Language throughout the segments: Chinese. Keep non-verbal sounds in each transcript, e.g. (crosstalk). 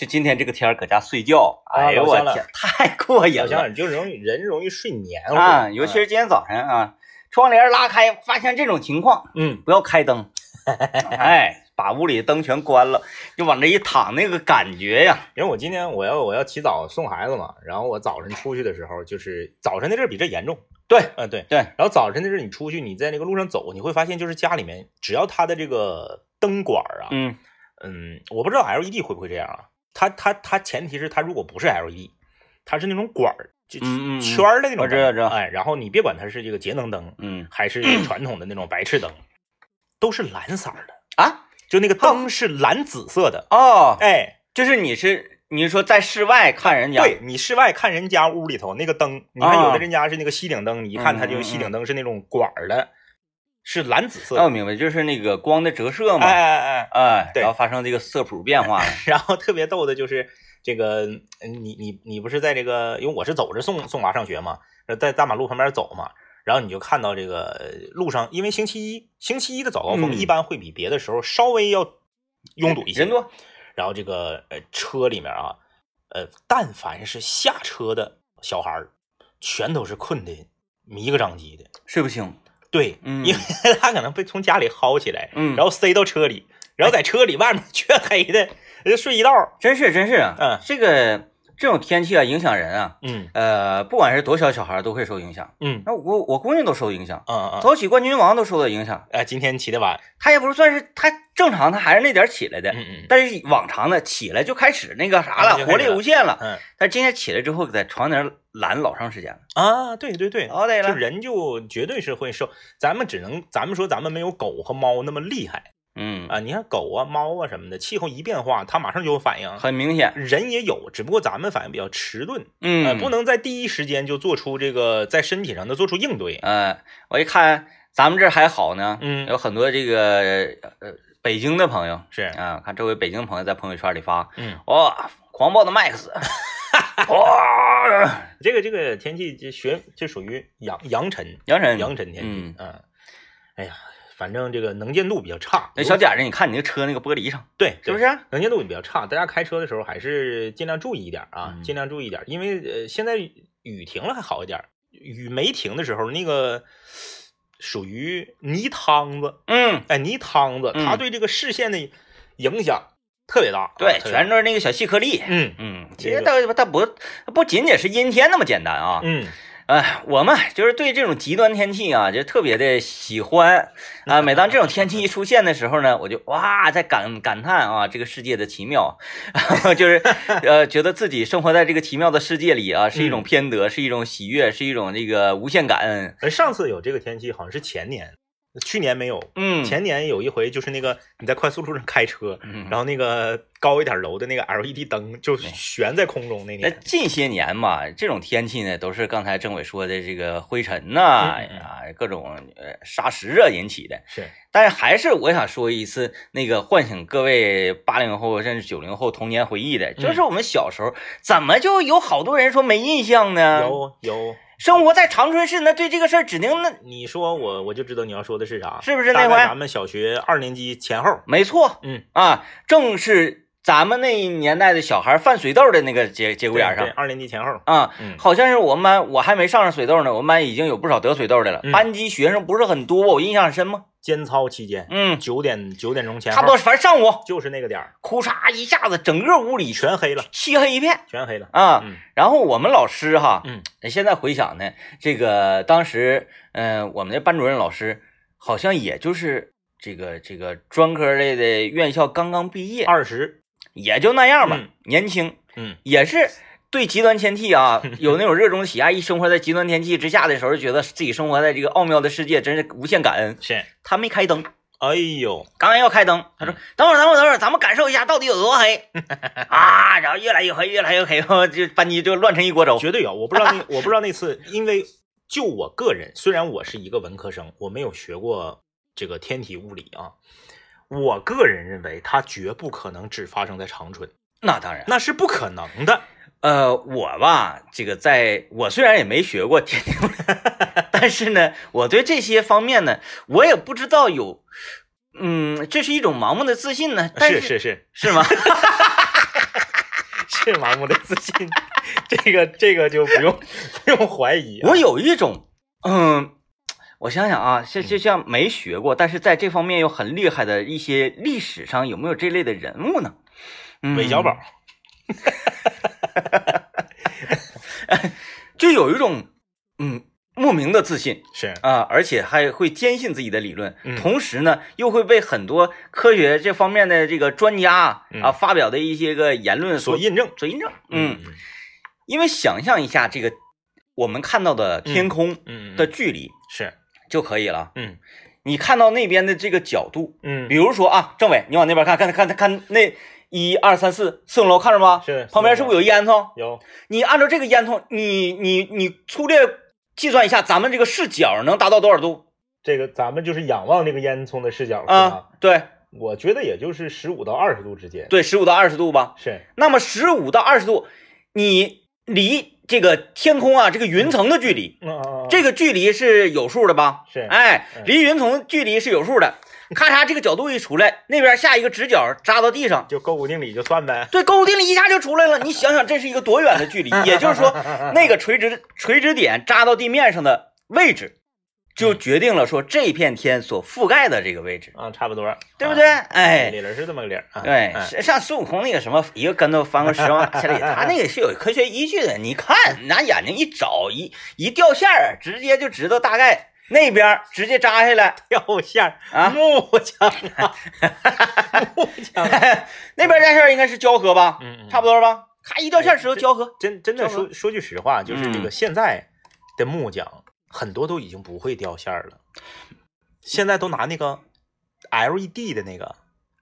就今天这个天儿搁家睡觉，啊哎呦我天，太过瘾了好像就容易人容易睡黏糊啊！尤其是今天早晨啊，窗帘拉开，发现这种情况，嗯，不要开灯，(laughs) 哎，把屋里灯全关了，就往这一躺，那个感觉呀，因为我今天我要我要起早送孩子嘛，然后我早晨出去的时候，就是早晨那阵儿比这严重。对，嗯、对。对，然后早晨的阵儿你出去，你在那个路上走，你会发现就是家里面只要它的这个灯管儿啊，嗯嗯，我不知道 LED 会不会这样啊？它它它前提是它如果不是 LED，它是那种管儿，就圈儿的那种灯，我知道知道。哎，然后你别管它是这个节能灯嗯。还是 (clears throat) 传统的那种白炽灯，都是蓝色的，啊就那个灯是蓝紫色的，哦，哎，就是你是你是说在室外看人家，对你室外看人家屋里头那个灯，你看啊有的人家是那个吸顶灯，你一看它就吸顶灯是那种管儿的，是蓝紫色的，那我明白，就是那个光的折射嘛，哎哎哎，然后发生这个色谱变化了，(laughs) 然后特别逗的就是这个，嗯你你你不是在这个，因为我是走着送送娃上学嘛，在大马路旁边走嘛，然后你就看到这个呃路上，因为星期一星期一的早高峰嗯。一般会比别的时候稍微要拥堵一些，人多，然后这个呃车里面啊，呃，但凡是下车的小孩儿，全都是困的迷个张机的。睡不清，对，嗯。因为他可能被从家里薅起来，嗯。然后塞到车里，然后在车里外面黢黑的，就睡一道。真是真是啊，嗯。这个这种天气啊，影响人啊，嗯。呃，不管是多小小孩都会受影响，嗯。那我我姑娘都受影响，嗯嗯，早起冠军王都受到影响，哎，今天起的晚，她也不是算是她正常，她还是那点起来的，嗯嗯但是往常的起来就开始那个啥了，活力无限了，嗯。但是今天起来之后在床那儿懒老长时间了，啊，对对对，哦对了，就人就绝对是会受，咱们只能咱们说咱们没有狗和猫那么厉害嗯，啊，你看狗啊猫啊什么的，气候一变化，它马上就有反应。很明显，人也有，只不过咱们反应比较迟钝，嗯，呃，不能在第一时间就做出这个在身体上的做出应对。呃，我一看咱们这儿还好呢，嗯。有很多这个呃北京的朋友是，啊，看周围北京朋友在朋友圈里发，嗯，哇，狂暴的 Max，(laughs) 哇，这个这个天气就学就属于阳阳尘，阳尘，阳尘天气嗯，嗯，哎呀，反正这个能见度比较差。那小点子，你看你那车那个玻璃上，对，是不是？能见度比较差，大家开车的时候还是尽量注意一点啊，嗯尽量注意一点，因为呃现在雨停了还好一点，雨没停的时候那个属于泥汤子，嗯，哎，泥汤子，嗯它对这个视线的影响特别大，啊对，全都是那个小细颗粒。嗯嗯，其这实它它不它不仅仅是阴天那么简单啊。嗯哎，我们就是对这种极端天气啊，就特别的喜欢啊。每当这种天气一出现的时候呢，我就哇，在感感叹啊，这个世界的奇妙，(laughs) 就是呃，觉得自己生活在这个奇妙的世界里啊，是一种嗯偏得，是一种喜悦，是一种这个无限感恩。而上次有这个天气好像是前年，去年没有，嗯，前年有一回就是那个你在快速路上开车，嗯然后那个高一点楼的那个 LED 灯就悬在空中那那，近些年嘛，这种天气呢，都是刚才政委说的这个灰尘呐、啊，各种呃沙石啊引起的。是但是还是我想说一次，那个唤醒各位八零后甚至九零后童年回忆的，嗯就是我们小时候怎么就有好多人说没印象呢？有有，生活在长春市，那对这个事儿指定那你说我我就知道你要说的是啥，是不是那回？咱们小学二年级前后，没错。嗯，啊，正是咱们那一年代的小孩犯水痘的那个节节骨眼上。二年级前后，啊，嗯。好像是我们班，我还没上上水痘呢，我们班已经有不少得水痘的了。嗯。班级学生不是很多，我印象很深吗？间操期间，嗯，九点九点钟前，差不多，反正上午，就是那个点儿，哭嚓一下子，整个屋里全黑了，漆黑一片全黑了，啊。嗯。然后我们老师哈，嗯，现在回想呢，这个当时，嗯、我们的班主任老师好像也就是这个这个专科类的院校刚刚毕业，二十，也就那样吧，嗯年轻，嗯，也是对极端天气啊 (laughs) 有那种热衷喜爱。一生活在极端天气之下的时候，就觉得自己生活在这个奥妙的世界，真是无限感恩。是，他没开灯，哎呦，刚要开灯，他说：“等会儿，等会儿，等会儿，咱们感受一下到底有多黑 (laughs) 啊！”然后越来越黑，越来越黑，就班级就乱成一锅粥。绝对有，我不知道那我不知道那次，因为就我个人，虽然我是一个文科生，我没有学过这个天体物理啊，我个人认为它绝不可能只发生在长春，那当然，那是不可能的。呃，我吧，这个在我虽然也没学过天气物理，(laughs) 但是呢，我对这些方面呢，我也不知道有，嗯，这是一种盲目的自信呢。但是是是是，是吗？(laughs) 是盲目的自信，这个这个就不用不用怀疑、啊。我有一种，嗯，我想想啊，像就像没学过，但是在这方面又很厉害的一些历史上有没有这类的人物呢？嗯韦小宝，(laughs) (laughs) 就有一种嗯莫名的自信是。啊，而且还会坚信自己的理论，嗯。同时呢又会被很多科学这方面的这个专家啊、嗯。啊发表的一些个言论所印证。所印证。嗯，因为想象一下这个我们看到的天空嗯的距离是。就可以了。嗯。你看到那边的这个角度，嗯。比如说啊，政委，你往那边看，看看看看那一二三四四栋楼，看着吗？是旁边是不是有烟囱？有你按照这个烟囱，你你你粗略计算一下，咱们这个视角能达到多少度这个，咱们就是仰望这个烟囱的视角是啊吧？？对我觉得也就是十五到二十度之间。对，十五到二十度吧。是那么十五到二十度，你离这个天空啊，这个云层的距离，这个距离是有数的吧？是哎嗯，离云层距离是有数的。咔嚓，这个角度一出来，那边下一个直角扎到地上，就勾股定理就算呗。对，勾股定理一下就出来了。你想想，这是一个多远的距离？也就是说，(laughs) 那个垂直垂直点扎到地面上的位置，就决定了说这片天所覆盖的这个位置，啊，差不多，对不对？啊？哎，理论是这么个理儿啊。对，嗯像孙悟空那个什么一个跟头翻个十万八千里，他那个是有科学依据的。你看，拿眼睛一找，一一掉线儿，直接就知道大概那边直接扎下来。掉线儿。啊？木匠。啊，木匠。啊，(laughs) 那边扎线应该是胶合吧？嗯嗯。差不多吧？咔一掉线时候胶合。真真的说说句实话，就是这嗯。个现在的木匠很多都已经不会掉线了，现在都拿那个 LED 的那个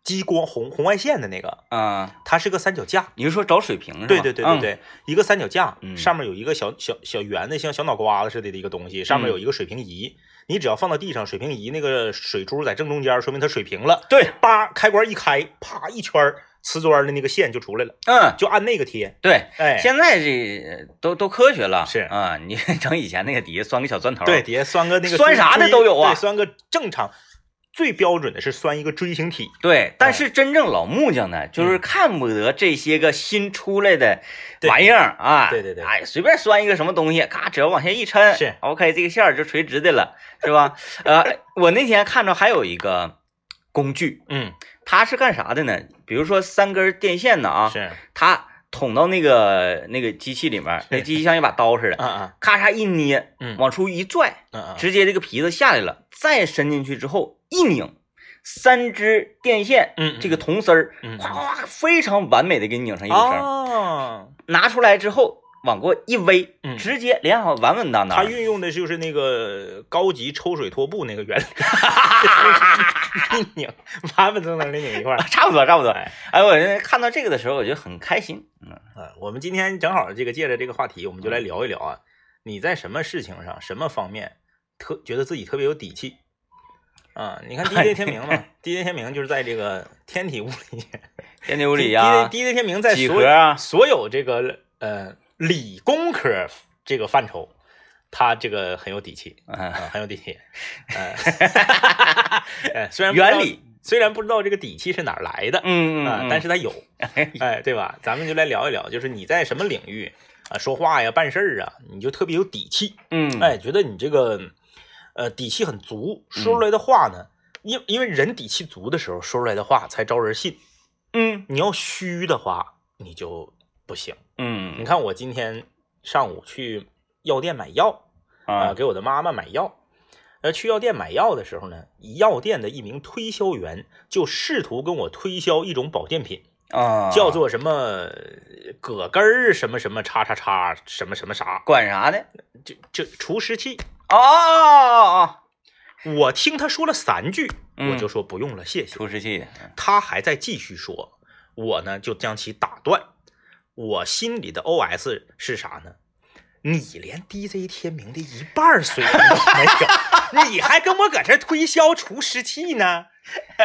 激光红红外线的那个，啊，它是个三脚架。你是说找水平是吧？对对对对嗯，对，一个三脚架，嗯。上面有一个小小小圆的，像小脑瓜子似的的一个东西，上面有一个水平仪。你只要放到地上，水平仪那个水珠在正中间，说明它水平了。对，叭，开关一开，啪，一圈儿瓷砖的那个线就出来了，嗯，就按那个贴。对。哎，现在这都都科学了，是。啊，你 (laughs) 整以前那个底下钻个小钻头，对，底下拴个那个拴啥的都有啊。对，拴个正常，最标准的是拴一个锥形体。对，但是真正老木匠呢，就是看不得这些个新出来的玩意儿啊，对对对。哎，随便拴一个什么东西，咔，只要往下一抻，是。OK，这个线儿就垂直的了，是吧？呃，我那天看着还有一个工具，嗯，它是干啥的呢？比如说三根电线呢啊，是，它捅到那个那个机器里面，那机器像一把刀似的，嗯嗯。咔嚓一捏，嗯。往出一拽，嗯嗯，直接这个皮子下来了，再伸进去之后一拧，三支电线，嗯嗯。这个铜丝儿，嗯哗哗哗，非常完美的给你拧成一股绳，哦，拿出来之后往过一围，嗯。直接连好，稳稳当当。它运用的就是那个高级抽水拖布那个原理，(laughs) 一拧，完完整整的拧一块儿。(laughs) 差不多，差不多。哎。哎，我看到这个的时候，我就很开心。嗯，啊，我们今天正好这个借着这个话题，我们就来聊一聊啊，你在什么事情上、什么方面特觉得自己特别有底气啊？你看 DJ 天明嘛，DJ 天明就是在这个天体物理、天体物理 DJ 呀，DJ 天明在所有啊，所有这个呃理工科这个范畴，他这个很有底气嗯，啊，很有底气。(laughs) 呃，(laughs) 呃虽然原理，虽然不知道这个底气是哪儿来的，嗯、但是他有，哎，对吧？咱们就来聊一聊，就是你在什么领域啊，说话呀、办事儿啊，你就特别有底气，嗯，哎，觉得你这个呃底气很足，说出来的话呢，因因为人底气足的时候，说出来的话才招人信。嗯你要虚的话，你就不行。嗯你嗯看我今天上午去药店买药啊、啊，给我的妈妈买药。呃，去药店买药的时候呢，药店的一名推销员就试图跟我推销一种保健品，啊，叫做什么呃葛根儿什么什么叉叉叉什么什么啥，管啥呢？就就除湿器。哦哦哦，我听他说了三句，嗯我就说不用了，谢谢。除湿器，他还在继续说，我呢就将其打断。我心里的 OS 是啥呢？你连 DJ 天明的一半水平都没有，(laughs) 你还跟我搁这儿推销除湿器呢？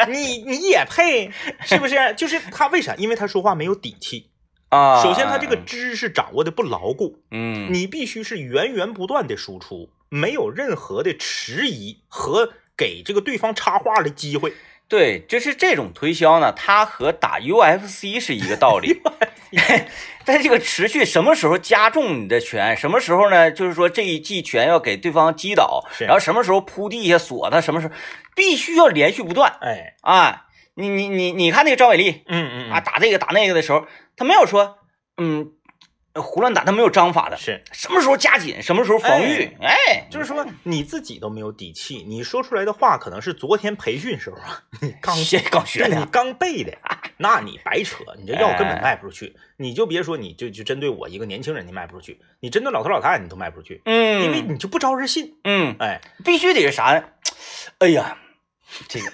你你也配是不是？(laughs) 就是他为啥？因为他说话没有底气。啊，首先，他这个知识掌握的不牢固，嗯，你必须是源源不断的输出，没有任何的迟疑和给这个对方插话的机会。对，就是这种推销呢，它和打 UFC 是一个道理。(laughs) (laughs) 在这个持续什么时候加重你的拳，什么时候呢？就是说这一记拳要给对方击倒，然后什么时候扑地下锁他，什么时候必须要连续不断哎，啊！你你你你看那个张伟丽嗯嗯啊，打这个打那个的时候，他没有说嗯胡乱打，他没有章法的，是，什么时候加紧，什么时候防御，哎，就是说你自己都没有底气，你说出来的话可能是昨天培训时候啊，你刚学刚学对你的，刚背的，(laughs) 那你白扯，你这药根本哎卖不出去。你就别说你就就针对我一个年轻人，你卖不出去，你针对老头老太太你都卖不出去，嗯因为嗯你就不招人信。嗯，哎，必须得是啥呢？哎呀，这个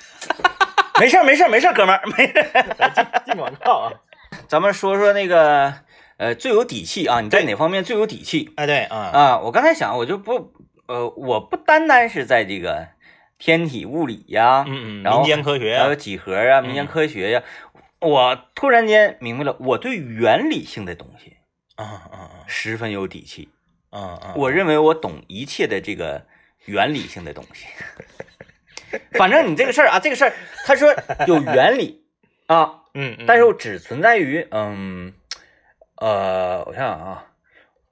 没事儿没事儿没事儿，哥们儿，没事儿。来进进广告啊！(laughs) 咱们说说那个呃最有底气啊，你在哪方面最有底气哎，对啊，啊？我刚才想，我就不呃，我不单单是在这个天体物理呀，嗯嗯，然后民间科学还有啊，几何啊、民间科学呀，我突然间明白了，我对原理性的东西啊啊十分有底气。啊啊！我认为我懂一切的这个原理性的东西。反正你这个事儿啊，这个事儿他说有原理啊，嗯嗯，但是我只存在于嗯呃，我想想啊，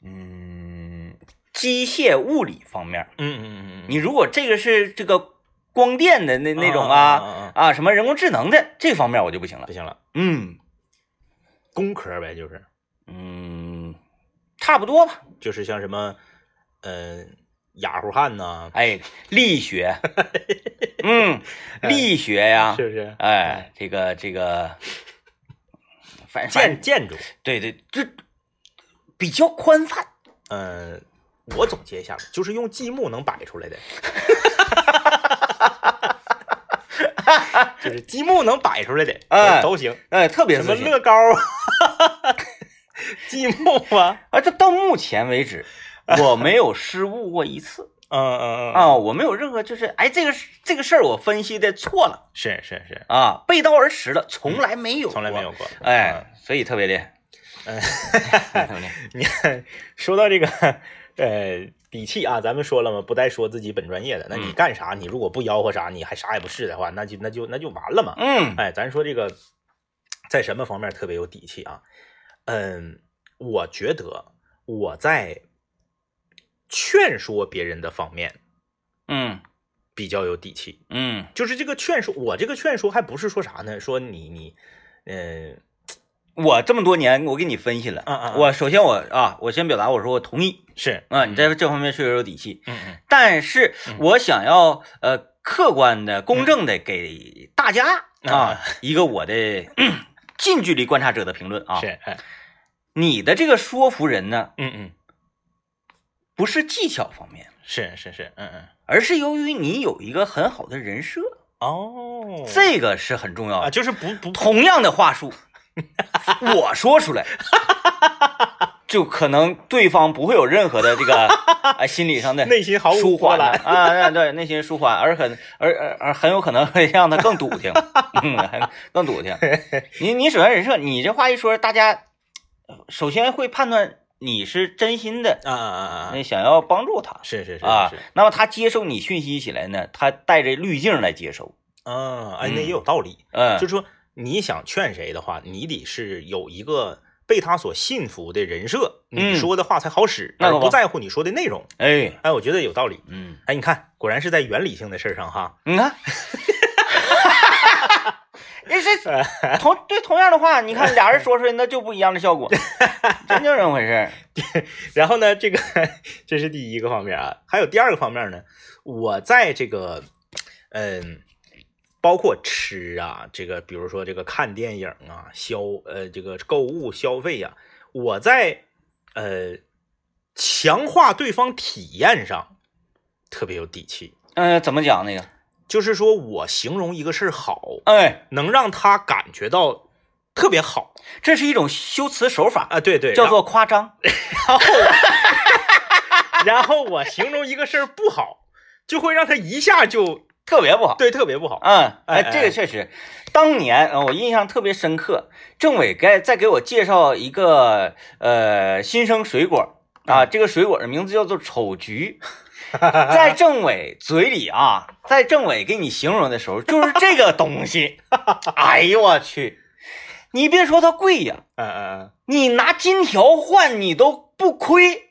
嗯，机械物理方面。嗯嗯嗯嗯，你如果这个是这个光电的那那种啊啊什么人工智能的这方面我就不行了不。行了，嗯工科呗，就是嗯，差不多吧。就是像什么呃雅虎汉呐，哎，力学，(laughs) 嗯，力学呀，是不是？哎，这个这个，反建建建筑，对对，这比较宽泛。呃，我总结一下吧，就是用积木能摆出来的，(laughs) 就是积木能摆出来的，哎都行。哎，特别什么乐高啊，(laughs) 积木啊，啊！这到目前为止，(laughs) 我没有失误过一次嗯嗯嗯啊，，我没有任何就是哎，这个这个事儿我分析的错了是是是，啊，背道而驰了，从来没有，从来没有。过。哎，所以特别厉害，嗯，(laughs) (laughs) 你看，说到这个呃底气啊，咱们说了嘛，不带说自己本专业的，那你嗯干啥？你如果不吆喝啥，你还啥也不是的话，那就那就那就完了嘛。嗯哎，咱说这个在什么方面特别有底气啊？嗯，我觉得我在劝说别人的方面嗯比较有底气。嗯就是这个劝说，我这个劝说还不是说啥呢？说你你，嗯我这么多年，我给你分析了。嗯嗯嗯我首先我啊，我先表达我说我同意是啊，你在这方面确实有底气。嗯嗯但是嗯我想要呃客观的、公正的给大家嗯啊一个我的嗯 (laughs) 近距离观察者的评论啊。是哎你的这个说服人呢，嗯嗯不是技巧方面，是是是嗯嗯而是由于你有一个很好的人设，哦这个是很重要啊的。就是不不同样的话术，我说出来，就可能对方不会有任何的这个啊心理上的内心毫无舒缓的啊，啊对，内心舒缓，而很而而而很有可能会让他更笃定，嗯，更笃定。你你首先人设，你这话一说，大家首先会判断你是真心的，啊啊啊啊。那想要帮助他。是是是啊是，那么他接受你讯息起来呢，他带着滤镜来接收，啊哎那也有道理，嗯，就是说你想劝谁的话，你得是有一个被他所信服的人设，嗯。你说的话才好使，而那可不不在乎你说的内容。哎，哎，我觉得有道理。嗯，哎，你看，果然是在原理性的事儿上哈。你看，(laughs) 也是同对同样的话，你看俩人说出来那就不一样的效果，(laughs) 真就这么回事儿。(laughs) 然后呢，这个这是第一个方面啊，还有第二个方面呢，我在这个嗯，包括吃啊，这个比如说这个看电影啊，消呃这个购物消费呀、我在呃强化对方体验上特别有底气。嗯、怎么讲那个？就是说我形容一个事儿好，哎，能让他感觉到特别好这是一种修辞手法，啊，对对，叫做夸张。然后我，然后我形容一个事儿不好，就会让他一下就特别不好。对特别不好。嗯，哎哎，这个确实，当年呃我印象特别深刻。政委该再给我介绍一个呃新生水果啊，这个水果的名字叫做丑橘。(laughs) 在政委嘴里啊，在政委给你形容的时候，就是 (laughs) 这个东西。(laughs) 哎呦我去，你别说它贵呀，嗯嗯你拿金条换你都不亏，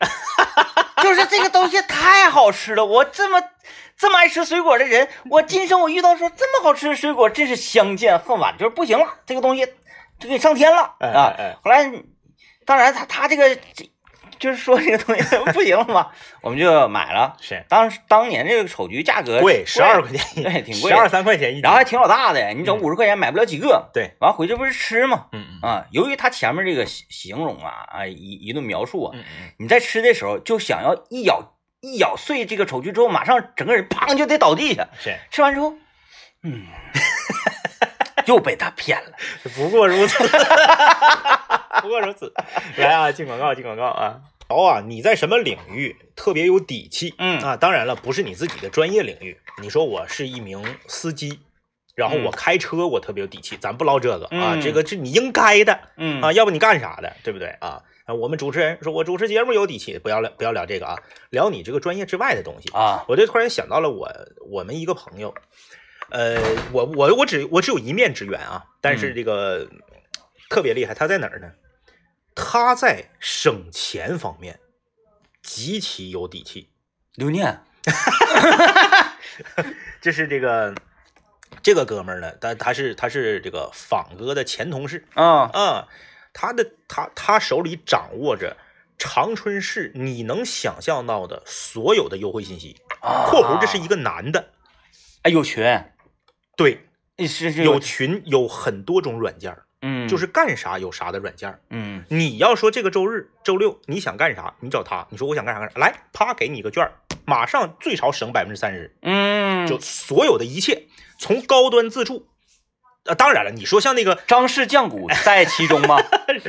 就是这个东西太好吃了。我这么这么爱吃水果的人，我今生我遇到说这么好吃的水果，真是相见恨晚，就是不行了，这个东西就给上天了哎啊！后来，当然他他这个这就是说这个东西 (laughs) 不行了嘛，我们就买了。是。当时当年这个丑橘价格贵，十二块钱一，对挺贵十二三块钱一斤，然后还挺老大的，你整五十块钱买不了几个。对，完回去不是吃吗？嗯嗯。啊，由于他前面这个形形容啊啊一一顿描述啊，你在吃的时候就想要一咬一咬碎这个丑橘之后，马上整个人砰就得倒地下。是。吃完之后，嗯，(laughs) 又被他骗了。不过如此，(laughs) 不过如此。来啊，进广告，进广告啊！好啊，你在什么领域特别有底气？嗯啊，当然了，不是你自己的专业领域。你说我是一名司机，然后我嗯开车，我特别有底气。咱不唠这个啊，嗯这个是你应该的嗯啊，要不你干啥的，对不对啊？啊，我们主持人说我主持节目有底气，不要聊不要聊这个啊，聊你这个专业之外的东西。啊，我就突然想到了我我们一个朋友，呃，我我我只我只有一面之缘啊，但是嗯这个、特别厉害，他在哪儿呢？他在省钱方面极其有底气，刘念，(laughs) 这是这个这个哥们儿呢，他他是他是这个仿哥的前同事啊。啊，他的他他手里掌握着长春市你能想象到的所有的优惠信息啊，（括弧这是一个男的），哎有群，对，是是有群有很多种软件儿，嗯，就是干啥有啥的软件儿。嗯你要说这个周日、周六你想干啥，你找他，你说我想干啥干啥，来，啪给你一个券儿，马上最少省百分之三十，嗯，就所有的一切从高端自助。呃，当然了，你说像那个，张氏酱骨在其中吗？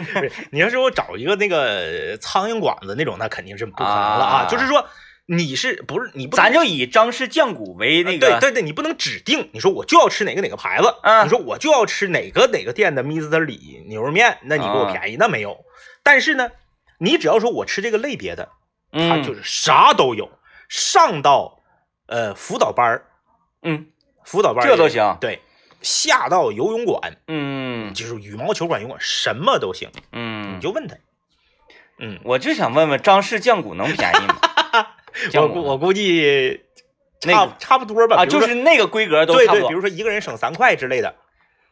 (laughs) 你要是我找一个那个苍蝇馆子那种，那肯定是不可能了啊。啊就是说，你是不是你不咱就以张氏酱骨为那个，对对对，你不能指定，你说我就要吃哪个哪个牌子，嗯你说我就要吃哪个哪个店的 Mr. 李牛肉面，那你给我啊便宜，那没有。但是呢，你只要说我吃这个类别的，它嗯，就是啥都有，上到呃辅导班儿嗯辅导班这都行对，下到游泳馆，嗯就是羽毛球馆、游泳馆，什么都行，嗯，你就问他。嗯，我就想问问张氏酱骨能便宜吗？(laughs) 我估我估计差、那个差不多吧，啊，就是那个规格都对对，差不多。比如说一个人省三块之类的，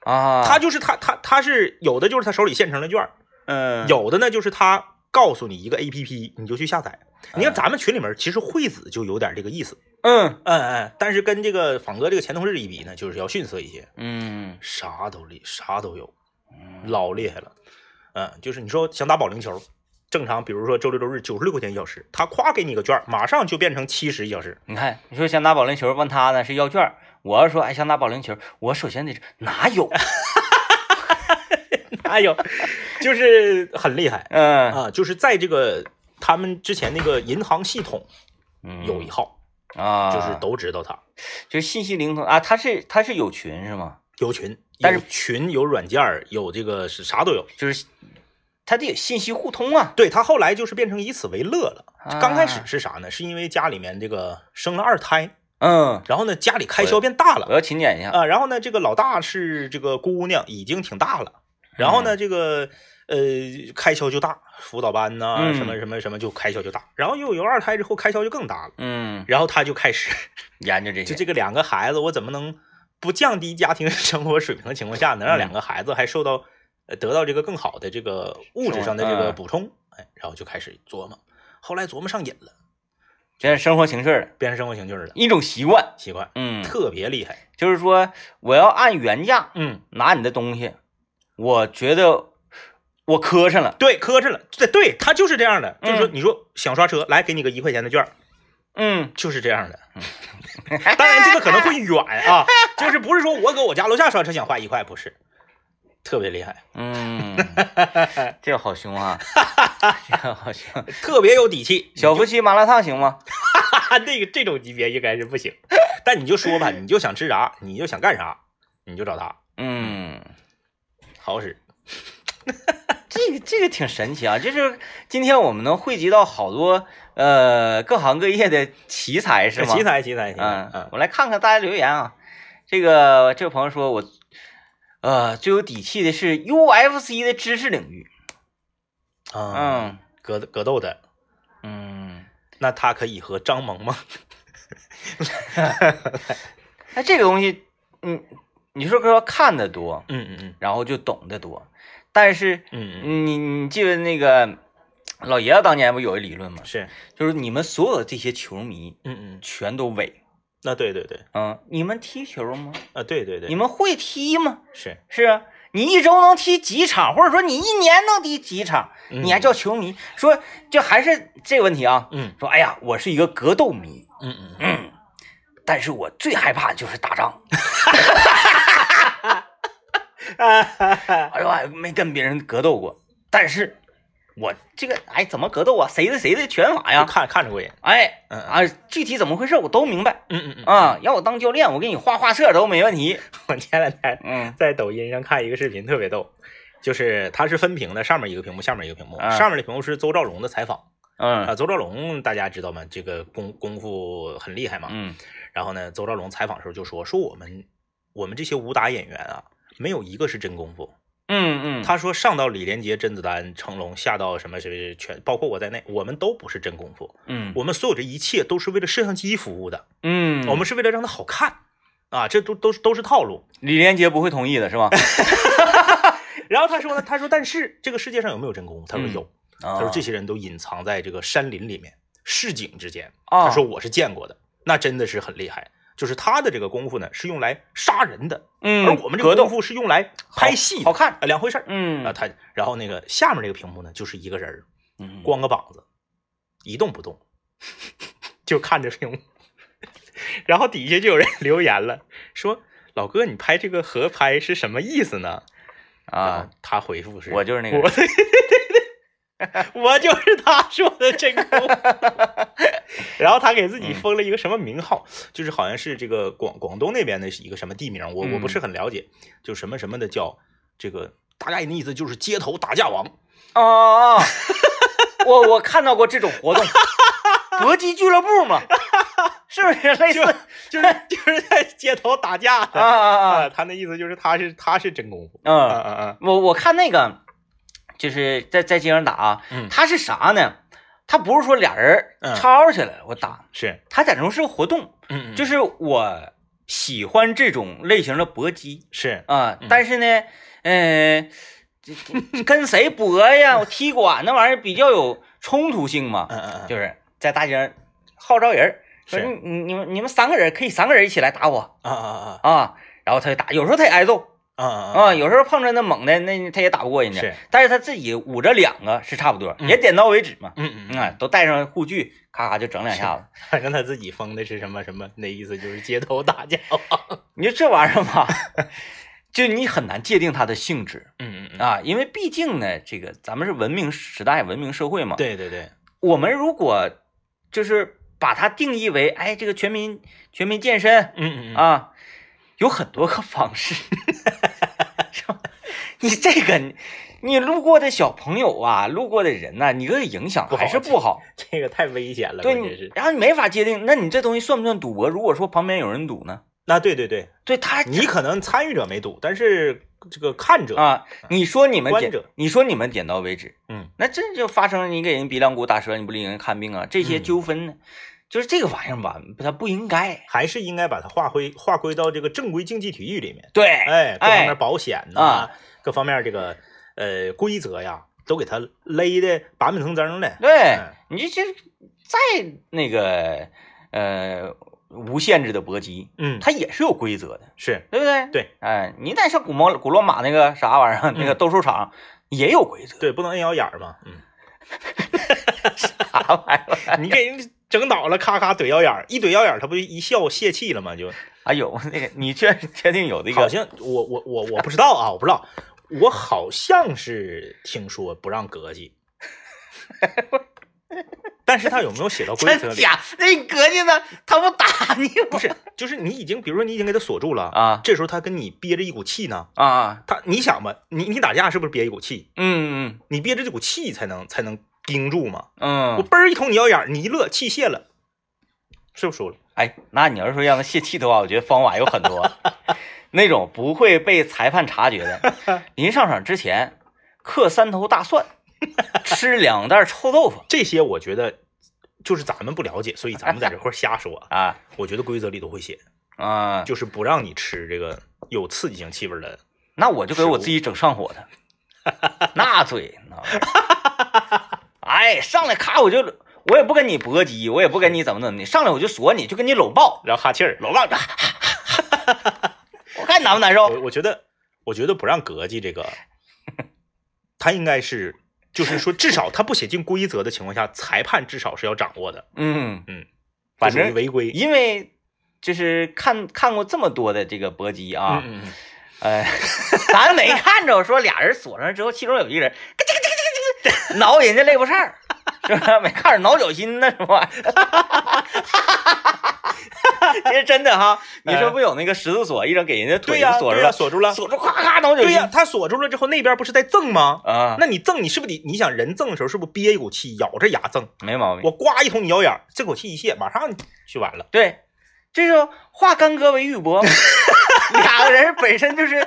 啊，他就是他他他是有的就是他手里现成的券儿，嗯。有的呢就是他告诉你一个 A P P，你就去下载。你看嗯。咱们群里面其实惠子就有点这个意思，嗯。嗯嗯，但是跟这个仿哥这个前同事一比呢，就是要逊色一些，嗯。啥都厉，啥都有，嗯。老厉害了。嗯，就是你说想打保龄球，正常比如说周六周日九十六块钱一小时，他夸给你个券，马上就变成七十一小时。你看，你说想打保龄球，问他呢是要券。我要说哎想打保龄球，我首先得是哪有？(laughs) 哪有，就是很厉害嗯啊！就是在这个他们之前那个银行系统嗯有一号，啊，就是都知道他。就是信息灵通啊，他是他是有群是吗？有群，但是群有软件儿，有这个是啥都有。就是他得有信息互通啊。对他后来就是变成以此为乐了。刚开始啊是啥呢？是因为家里面这个生了二胎，嗯，然后呢家里开销变大了我要勤俭一下。啊，然后呢这个老大是这个姑娘，已经挺大了，然后呢这个呃开销就大，辅导班呐、嗯什么什么什么就开销就大，然后又有二胎之后开销就更大了，嗯，然后他就开始 (laughs) 研究这些。就这个两个孩子，我怎么能不降低家庭生活水平的情况下，能让嗯两个孩子还受到呃得到这个更好的这个物质上的这个嗯补充？哎，然后就开始琢磨，后来琢磨上瘾了，变成生活情趣了，变成生活情趣了，一种习惯。习惯嗯，特别厉害。就是说我要按原价嗯，拿你的东西，我觉得我磕碜了。对，磕碜了。对，对他就是这样的，就是说，嗯你说想刷车，来给你个一块钱的券儿，嗯，就是这样的。当然，这个可能会远啊，就是不是说我搁我家楼下刷车想花一块，不是，特别厉害，嗯，这个好凶啊，(laughs) 这个好凶。特别有底气。小夫妻麻辣烫行吗？(laughs) 那个这种级别应该是不行，但你就说吧，(laughs) 你就想吃啥，你就想干啥，你就找他，嗯，好使。这个这个挺神奇啊，就是今天我们能汇集到好多呃各行各业的奇才是吗？奇才，奇才，奇才。嗯嗯，我来看看大家留言啊。这个这位朋友说我，呃，最有底气的是 UFC 的知识领域。啊，嗯格格斗的，嗯，那他可以和张萌吗，(laughs) 那这个东西，嗯，你说说看的多，嗯嗯嗯。然后就懂得多，但是嗯嗯，你你记得那个老爷子当年不有一理论吗？是，就是你们所有的这些球迷嗯嗯，全都伪。那对对对，嗯，你们踢球吗？啊对对对，你们会踢吗？是，是啊，你一周能踢几场，或者说你一年能踢几场，嗯你还叫球迷？说就还是这个问题啊。嗯说哎呀，我是一个格斗迷，嗯嗯嗯，但是我最害怕就是打仗。(laughs) 嗯，哎呦，没跟别人格斗过，但是我这个哎怎么格斗啊？谁的谁的拳法呀？看看着过瘾，哎啊，具体怎么回事我都明白嗯嗯嗯，啊。要我当教练，我给你画画册都没问题。(laughs) 我前两天嗯在抖音上看一个视频，特别逗，就是它是分屏的，上面一个屏幕，下面一个屏幕，啊上面的屏幕是邹兆龙的采访嗯啊，嗯邹兆龙大家知道吗？这个功功夫很厉害嘛，嗯然后呢，邹兆龙采访的时候就说说我们我们这些武打演员啊，没有一个是真功夫。嗯嗯，他说上到李连杰、甄子丹、成龙，下到什么什么全，包括我在内，我们都不是真功夫，嗯我们所有这一切都是为了摄像机服务的，嗯，我们是为了让它好看啊，这都都是都是套路。李连杰不会同意的是吧？(laughs) 然后他说呢，他说但是这个世界上有没有真功夫？他说嗯有，他他说这些人都隐藏在这个山林里面，市井之间。啊，他说我是见过的，那真的是很厉害。就是他的这个功夫呢，是用来杀人的，嗯，而我们这个功夫是用来拍戏的好看。啊，两回事儿。嗯啊，他然后那个下面这个屏幕呢，就是一个人儿，嗯光个膀子，一动不动，(laughs) 就看着屏幕。(laughs) 然后底下就有人留言了，说：“老哥，你拍这个合拍是什么意思呢？”啊，他回复是：“我就是那个我，就是他说的真功夫。” (laughs) 然后他给自己封了一个什么名号，就是好像是这个广广东那边的一个什么地名，我我不是很了解，就什么什么的叫这个，大概的意思就是街头打架王。哦哦，哦。(laughs) 我我看到过这种活动，(laughs) 搏击俱乐部嘛，是不是类似？就就是就是在街头打架的。啊啊啊！啊，他那意思就是他是他是真功夫，嗯，嗯嗯我我看那个就是在在街上打啊，嗯，他是啥呢？他不是说俩人嗯。吵起来了我打，是，他在中是个活动，嗯嗯，就是是我喜欢这种类型的搏击。是，啊嗯，但是呢，嗯、这这跟谁搏呀？(laughs) 我踢馆那玩意儿比较有冲突性嘛，嗯嗯嗯，就是在大街上号召人儿，说你你你们你们三个人可以三个人一起来打我。啊啊啊。啊，然后他就打，有时候他也挨揍啊啊啊，有时候碰着那猛的那他也打不过人家，是，但是他自己捂着两个是差不多，嗯。也点到为止嘛，嗯嗯嗯。啊，都带上护具，咔咔就整两下子。反正他自己封的是什么什么，那意思就是街头打架。(laughs) 你说这玩意儿吧，就你很难界定它的性质嗯嗯嗯，啊，因为毕竟呢，这个咱们是文明时代、文明社会嘛。，对对对，我们如果就是把它定义为，哎，这个全民全民健身嗯嗯嗯，啊，有很多个方式？你这个你你路过的小朋友啊，路过的人呐、你这个影响还是不好。(laughs) 这个太危险了，对，然后你没法界定，那你这东西算不算赌博？如果说旁边有人赌呢？那对对对，对他你可能参与者没赌，但是这个看者，啊，你说你们点，你说你们点到为止，嗯，那这就发生你给人鼻梁骨打折，你不领人看病啊，这些嗯纠纷呢，就是这个玩意儿吧，它不应该。还是应该把它划归划归到这个正规竞技体育里面。对，哎，各方哎面保险呐、啊各方面这个呃规则呀，都给它勒的板板正正的。对嗯，你这这再那个呃无限制的搏击，嗯，它也是有规则的，是对不对？对，哎，你再像古毛古罗马那个啥玩意儿，那个斗兽场也有规则，对，不能摁腰眼儿嘛。嗯，(laughs) 啥玩意儿？你给人整倒了，咔咔怼腰眼儿，一怼腰眼儿，他不就一笑泄气了吗？就哎呦，那个你确确定有这个？好像我我我我不知道啊，我不知道，我好像是听说不让膈气，(laughs) 但是他有没有写到规则里？那你膈应呢？他不打你吗？不是，就是你已经，比如说你已经给他锁住了，啊这时候他跟你憋着一股气呢，啊，他你想吧，你你打架是不是憋一股气？嗯嗯你憋着这股气才能才能盯住嘛。嗯嗯，我嘣儿一捅你腰眼儿，你一乐，气泄了，是不是输了？哎，那你要是说让他泄气的话，我觉得方法有很多。(laughs) 那种不会被裁判察觉的。(laughs) 临上场之前嗑三头大蒜，(laughs) 吃两袋臭豆腐这些我觉得就是咱们不了解，所以咱们在这块儿瞎说。啊我觉得规则里都会写，啊，就是不让你吃这个有刺激性气味的。那我就给我自己整上火的，那嘴，那玩意儿哎，上来咔我就，我也不跟你搏击，我也不跟你怎么怎么的，上来我就锁你，就跟你搂抱，然后哈气儿，搂抱，哈哈哈我看你难不难受？我我觉得，我觉得不让膈应这个，(laughs) 他应该是，就是说，至少他不写进规则的情况下，裁判至少是要掌握的。嗯嗯，反正违规。因为就是看看过这么多的这个搏击啊，嗯嗯嗯，呃，(laughs) 咱没看着说俩人锁上之后，其中有一个人咯吱咯吱咯吱咯吱 (laughs) 挠人家肋巴扇儿，是吧？没看着挠脚心呢，是吧？(laughs) 其实真的哈，你说不有那个十字锁，一整给人家腿锁住了，锁住了。锁住，咔咔挠脚心对呀，他锁住了之后，那边不是在赠吗？啊，那你赠，你是不是得？你想人赠的时候，是不是憋一口气，咬着牙赠？没毛病。我呱一捅你腰眼，这口气一泄，马上就完了。对，这就化干戈为玉帛，(laughs) 俩个人本身就是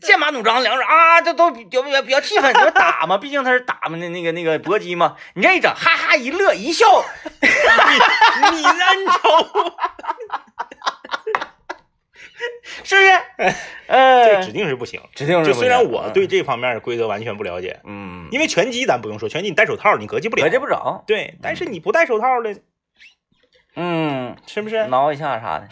剑拔弩张，两个人啊，这都比较比较比较气愤，你说打嘛，毕竟他是打嘛那那个那个搏击嘛，你这一整，哈哈一乐一笑，你你恩仇，(laughs) 是不是？呃，这指定是不行。指定是不就虽然我对这方面的规则完全不了解，嗯，因为拳击咱不用说，拳击你戴手套你膈击不了。合计不着，对，但是你不戴手套的，嗯，是不是？挠一下啥的，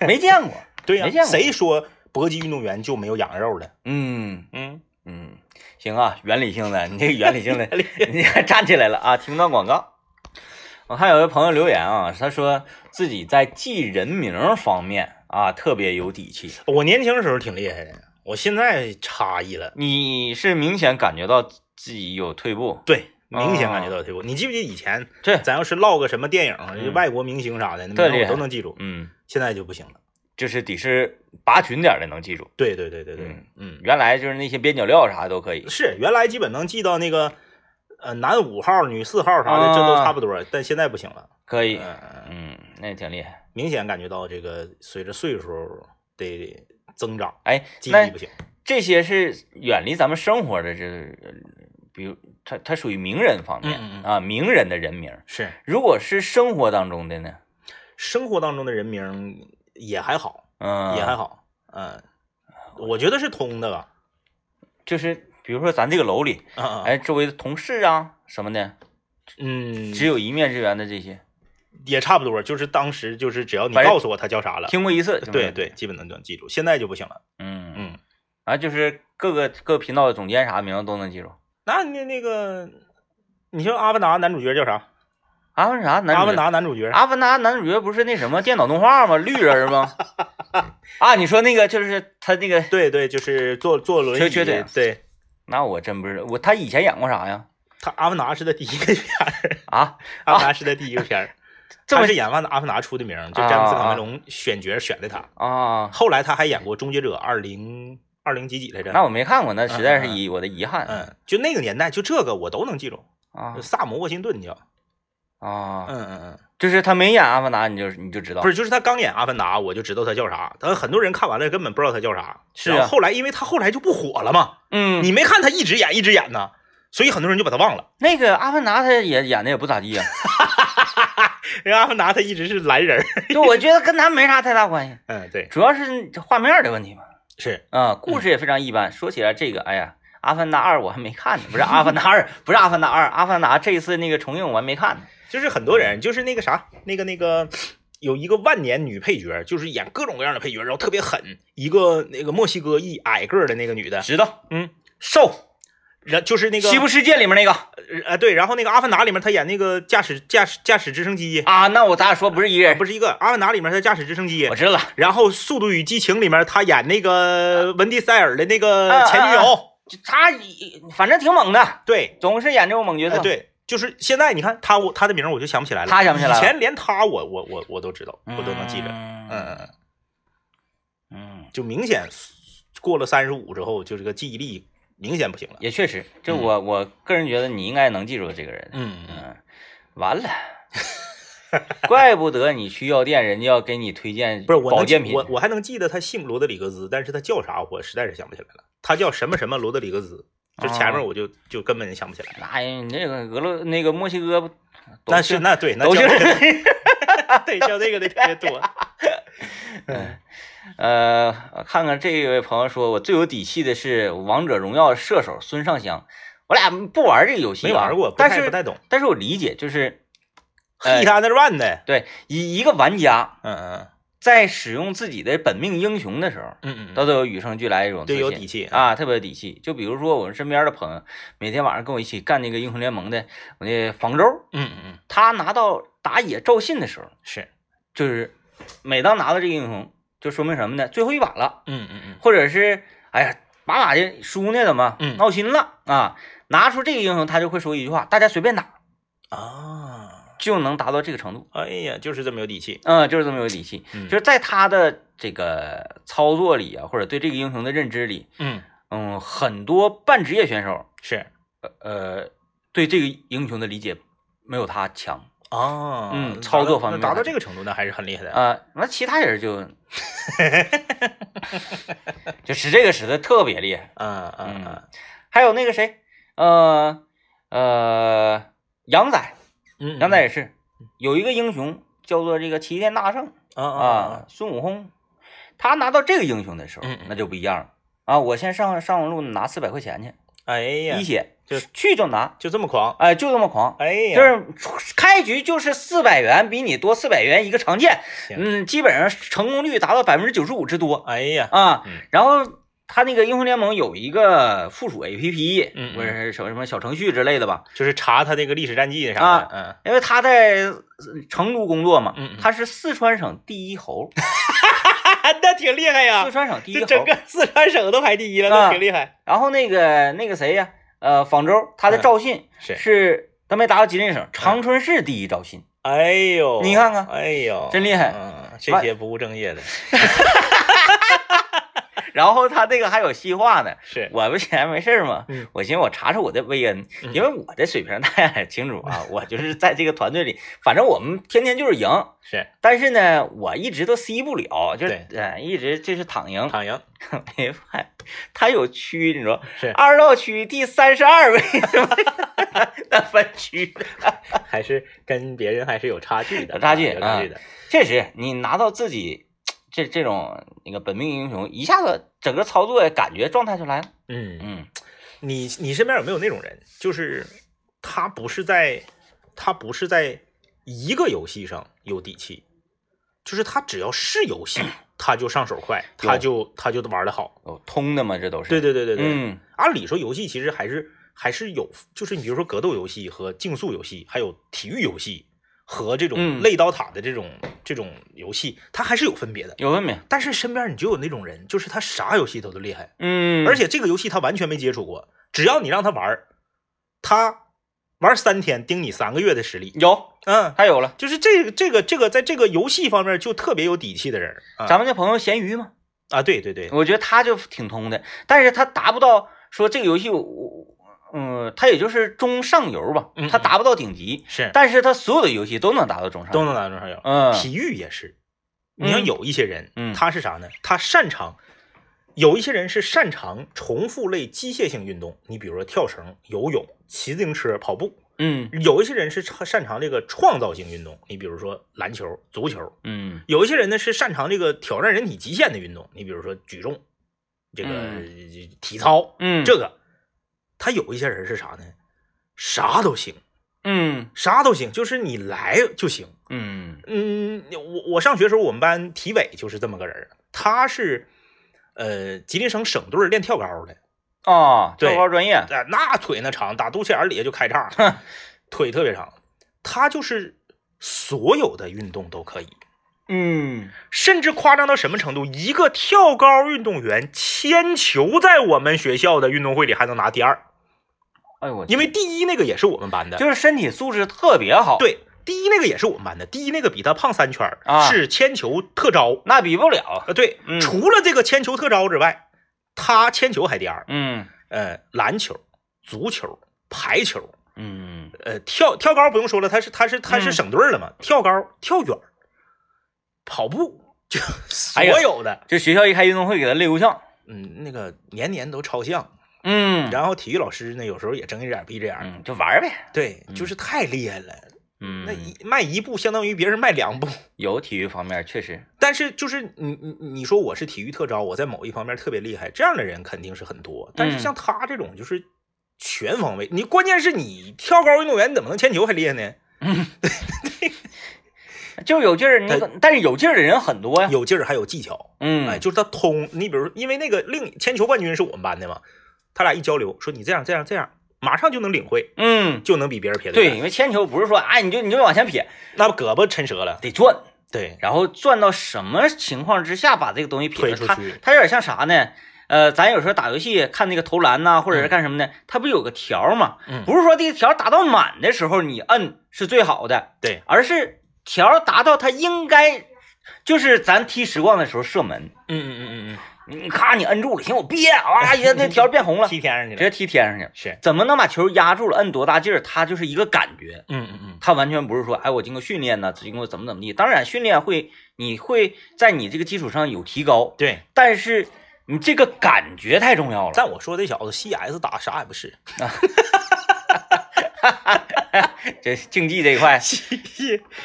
(laughs) 没见过，对呀、没见过谁说搏击运动员就没有养肉的？嗯嗯，嗯，行啊，原理性的，你这个原理性的，你还站起来了啊！听段广告。我看有位朋友留言啊，他说自己在记人名方面啊特别有底气。我年轻的时候挺厉害的，我现在差异了。你是明显感觉到自己有退步，对，明显感觉到退步。你记不记得以前对，咱要是唠个什么电影，嗯外国明星啥的，那我都能记住。嗯，现在就不行了。就是得是拔群点的能记住，对对对对对，嗯嗯，原来就是那些边角料啥的都可以。是原来基本能记到那个呃男五号、女四号啥的，啊这都差不多，但现在不行了。可以，嗯，嗯，那也挺厉害。明显感觉到这个随着岁数的增长，哎，那记忆力不行。这些是远离咱们生活的，这呃比如它它属于名人方面、嗯嗯嗯啊，名人的人名。是如果是生活当中的呢，生活当中的人名也还好，嗯，也还好，嗯，我觉得是通的吧。就是比如说咱这个楼里，哎，周围的同事啊什么的，嗯，只有一面之缘的这些，也差不多，就是当时就是只要你告诉我他叫啥了，听过一次，对，对，基本能能记住。现在就不行了。嗯嗯，嗯，啊，就是各个各个频道的总监啥名字都能记住。那那那个，你说《阿凡达》男主角叫啥？阿凡达男阿凡主角，达男主角，阿凡达男主角不是那什么电脑动画吗？绿人吗？(laughs) 啊，你说那个就是他那个，对对，就是坐坐轮椅，缺缺点对那我真不知道，我他以前演过啥呀？他《阿凡达》是他第一个片儿，啊，(laughs)《阿凡达》是他第一个片儿，(laughs) 这么是演完《阿凡达》出的名，就詹姆斯卡梅隆选角选的他。啊，后来他还演过《终结者》二零二零几几来着？那我没看过，那实在是遗我的遗憾。嗯，就那个年代，就这个我都能记住。啊就萨姆沃辛顿叫，啊，嗯嗯嗯，就是他没演阿凡达，你就你就知道不是，就是他刚演《阿凡达》，我就知道他叫啥。但很多人看完了根本不知道他叫啥。是后后来，因为他后来就不火了嘛，嗯，你没看他一直演一直演呢，所以很多人就把他忘了。那个阿凡达他也演的也不咋地呀，(laughs) 人家阿凡达他一直是蓝人儿。(laughs) 就我觉得跟他没啥太大关系，嗯，对，主要是这画面的问题嘛。是啊，故事也非常一般。说起来这个，哎呀，阿凡达二我还没看呢，不是阿凡达二，不是阿凡达二，阿凡达这一次那个重映我还没看呢。就是很多人就是那个啥，那个那个有一个万年女配角，就是演各种各样的配角，然后特别狠，一个那个墨西哥裔矮个的那个女的，知道，嗯，瘦，然就是那个西部世界里面那个呃对，然后那个阿凡达里面她演那个驾驶驾驶驾驶直升机，啊，那我咱俩说不是一人，不是一个阿凡达里面她驾驶直升机我，知道了，然后《速度与激情》里面她演那个文迪塞尔的那个啊前女友，就他反正挺猛的，对，总是演这种猛角色。哎，对，就是现在你看他我她的名我就想不起来了，他想不起来了以前连他我我我我都知道，我都能记着，嗯嗯嗯就明显过了三十五之后，就这个记忆力明显不行了。也确实，这我我个人觉得你应该能记住这个人。嗯嗯，嗯，完了，(laughs) 怪不得你去药店，人家要给你推荐不是保健品。我我还能记得他姓罗德里格兹，但是他叫啥我实在是想不起来了。他叫什么什么罗德里格兹，这前面哦我就就根本想不起来。那你这个俄罗那个墨西哥不那是那对，那叫 (laughs) 对叫这个的特别多。(laughs) 嗯，呃，看看这位朋友说，我最有底气的是王者荣耀射手孙尚香，我俩不玩这个游戏、啊，没玩过，不但是不太懂。但是我理解，就是呃 Hit Under Run 的，对一一个玩家嗯嗯在使用自己的本命英雄的时候，嗯嗯他，都都有与生俱来一种自对，信有底气。啊，特别有底气。就比如说我们身边的朋友，每天晚上跟我一起干那个英雄联盟的，我那房舟，嗯嗯嗯，他拿到打野赵信的时候，是，就是每当拿到这个英雄，就说明什么呢？最后一把了。嗯嗯嗯，或者是哎呀，把把的输呢，怎么嗯闹心了啊？拿出这个英雄，他就会说一句话：大家随便打啊，就能达到这个程度。哎呀，就是这么有底气。嗯，就是这么有底气。嗯就是在他的这个操作里啊，或者对这个英雄的认知里，嗯，嗯，很多半职业选手，是呃呃，对这个英雄的理解没有他强啊，嗯操作方面达到这个程度，那还是很厉害的。啊。那、其他人就 (laughs) 就使这个使的特别厉害。嗯嗯嗯还有那个谁，呃呃，杨仔，嗯，杨仔也是有一个英雄叫做这个齐天大圣啊啊啊，孙悟空，他拿到这个英雄的时候那就不一样了啊！我先上上路拿四百块钱去，哎呀一，血就去就拿，就这么狂。哎，就这么狂。哎呀，就是开局就是四百元，比你多四百元一个长剑，嗯，基本上成功率达到百分之九十五之多哎呀，啊嗯。然后他那个英雄联盟有一个附属 APP，嗯嗯。或者是什么什么小程序之类的吧，就是查他那个历史战绩啥啊的。嗯，因为他在呃成都工作嘛，他是四川省第一猴，(laughs) 那挺厉害呀。四。川省第一猴。整个四川省都排第一了，啊。那挺厉害。然后那个那个谁呀，呃，方舟他的嗯。赵信是是他没达到吉林省长春市第一赵信，哎呦，你看看。哎呦，真厉害。嗯，这些不务正业的，(laughs) 然后他这个还有细化呢。是，我不闲没事儿嘛，嗯。我寻思我查查我的薇恩，嗯。因为我的水平大家也清楚啊，(laughs) 我就是在这个团队里，反正我们天天就是赢，是。但是呢，我一直都 C 不了，就是对。呃一直就是躺赢。躺赢，(laughs) 没发现他有区，你说是。二道区第三十二位是吧？(laughs) 那分区还是跟别人还是有差距的，有差距啊有差距的。确实，你拿到自己这这种那个本命英雄，一下子整个操作感觉状态就来了。嗯，嗯你你身边有没有那种人，就是他不是在他不是在一个游戏上有底气，就是他只要是游戏，他就上手快，他就他就玩的好。哦通的嘛，这都是。对对对对对，嗯按理说游戏其实还是还是有，就是你比如说格斗游戏和竞速游戏，还有体育游戏和这种嗯类刀塔的这种、这种游戏，它还是有分别的。有分别。但是身边你就有那种人，就是他啥游戏他都厉害，嗯，而且这个游戏他完全没接触过，只要你让他玩儿，他玩三天盯你三个月的实力。有嗯，还有了。就是这个这个这个在这个游戏方面就特别有底气的人啊咱们那朋友咸鱼嘛，啊，对对对，我觉得他就挺通的，但是他达不到说这个游戏我我嗯，他也就是中上游吧嗯，他达不到顶级，是。但是他所有的游戏都能达到中上游，都能拿中上游。嗯。体育也是，你像嗯有一些人，嗯。他是啥呢？他擅长，有一些人是擅长重复类机械性运动，你比如说跳绳、游泳、骑自行车、跑步；嗯。有一些人是擅擅长这个创造性运动，你比如说篮球、足球；嗯。有一些人呢是擅长这个挑战人体极限的运动，你比如说举重，这个体操，嗯，这个。他有一些人是啥呢？啥都行，嗯。啥都行，就是你来就行。嗯。嗯，我我上学时候，我们班体委就是这么个人，他是呃吉林省省队练跳高的，啊，对。跳高专业，啊，那腿那长，打肚脐眼儿里下就开叉，(laughs) 腿特别长。他就是所有的运动都可以，嗯。甚至夸张到什么程度？一个跳高运动员铅球在我们学校的运动会里还能拿第二，哎呦我，因为第一那个也是我们班的，就是身体素质特别好，，对，第一那个也是我们班的，第一那个比他胖三圈是铅球特招。那比不了，呃，对，嗯。除了这个铅球特招之外，他铅球还第二。嗯。呃，篮球、足球、排球，嗯。呃呃，跳跳高不用说了，他是他是他是嗯。省队了嘛，跳高、跳远儿、跑步，就 (laughs) 所有的，就学校一开运动会，给他累够呛。嗯，那个年年都超项。嗯然后体育老师呢，有时候也睁一只眼闭一只眼，嗯，就玩儿呗。对，嗯就是太厉害了。嗯，那一迈一步相当于别人迈两步。有体育方面确实，但是就是你你你说我是体育特招，我在某一方面特别厉害，这样的人肯定是很多。但是嗯像他这种就是全方位，你关键是你跳高运动员，你怎么能铅球还厉害呢？(laughs) 就有劲儿。你可但是有劲儿的人很多呀。有劲儿还有技巧，嗯，哎，就是他通。你比如，因为那个另铅球冠军是我们班的嘛，他俩一交流说你这样这样这样，马上就能领会，嗯，就能比别人撇得对，因为铅球不是说哎你就你就往前撇，那胳膊抻折了。得转，对，然后转到什么情况之下把这个东西撇出去它有点像啥呢？呃，咱有时候打游戏看那个投篮呐、或者是干什么的，它不有个条儿吗？嗯不是说这个条打到满的时候你摁是最好的，对，而是条达到他应该，就是咱踢实况的时候射门，嗯嗯嗯嗯嗯你咔你摁住了，行我憋，啊 (laughs) 一下那条变红嗯，了，踢天上去了，直接踢天上去。是，怎么能把球压住了？摁多大劲儿？它就是一个感觉，嗯嗯嗯，他完全不是说，哎，我经过训练呢，经过怎么怎么地。当然，训练会，你会在你这个基础上有提高，对。但是你这个感觉太重要了。但我说这小子 CS 打啥也不是 (laughs) (laughs) 这竞技这一块，，C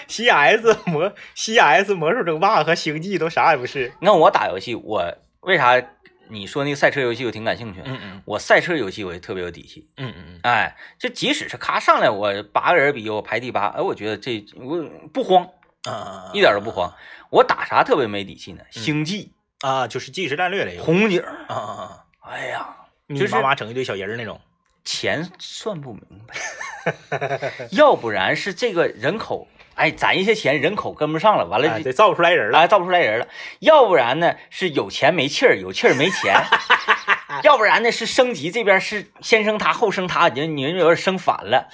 CS 魔 CS 魔兽争霸和星际都啥也不是。你看我打游戏，我为啥你说那个赛车游戏我挺感兴趣？嗯嗯我赛车游戏我也特别有底气。嗯嗯嗯哎，这即使是咔上来我八个人比我排第八，哎，我觉得这我不慌，嗯啊一点都不慌。我打啥特别没底气呢？星际、啊，就是即时战略类红警，啊啊啊，哎呀，密密就是麻麻整一堆小人儿那种。钱算不明白，要不然是这个人口，哎，攒一些钱，人口跟不上了，完了造不出来人了。哎造不出来人了；要不然呢是有钱没气儿，有气儿没钱；(laughs) 要不然呢是升级这边是先升他后升他，你你们有点升反了；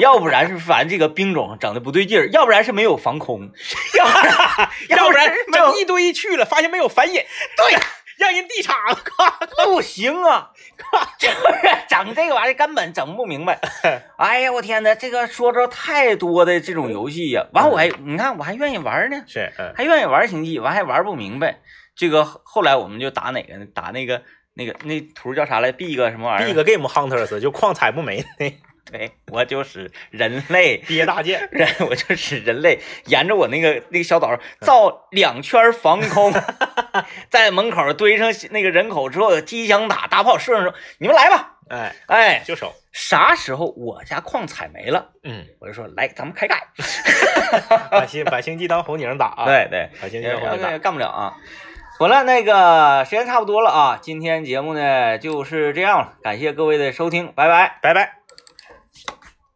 要不然是反正这个兵种整的不对劲儿；要不然是没有防空；(laughs) 要不然要不然整一堆去了，发现没有反野，对，让人地岔了，咔 (laughs) 不行啊，就是整这个玩意儿根本整不明白。(laughs) 哎呀，我天哪，这个说着太多的这种游戏呀、完我还你看我还愿意玩呢，是，嗯还愿意玩星际，完还玩不明白。这个后来我们就打哪个呢？打那个那个那图叫啥来？Big 什么玩意儿？，Big Game Hunters 就矿采不没那对我就是人类。(laughs) 憋大剑，人，我就是人类，沿着我那个那个小岛上造两圈防空，(laughs) 在门口堆上那个人口之后，机枪打大炮射上，说你们来吧，哎，哎，就手，啥时候我家矿采没了，嗯，我就说来，咱们开干。(laughs) 把星把星际当红警打啊，，对对，把星际当红警打干，干不了啊。好了，那个时间差不多了啊，今天节目呢就是这样了，感谢各位的收听，拜拜。拜拜。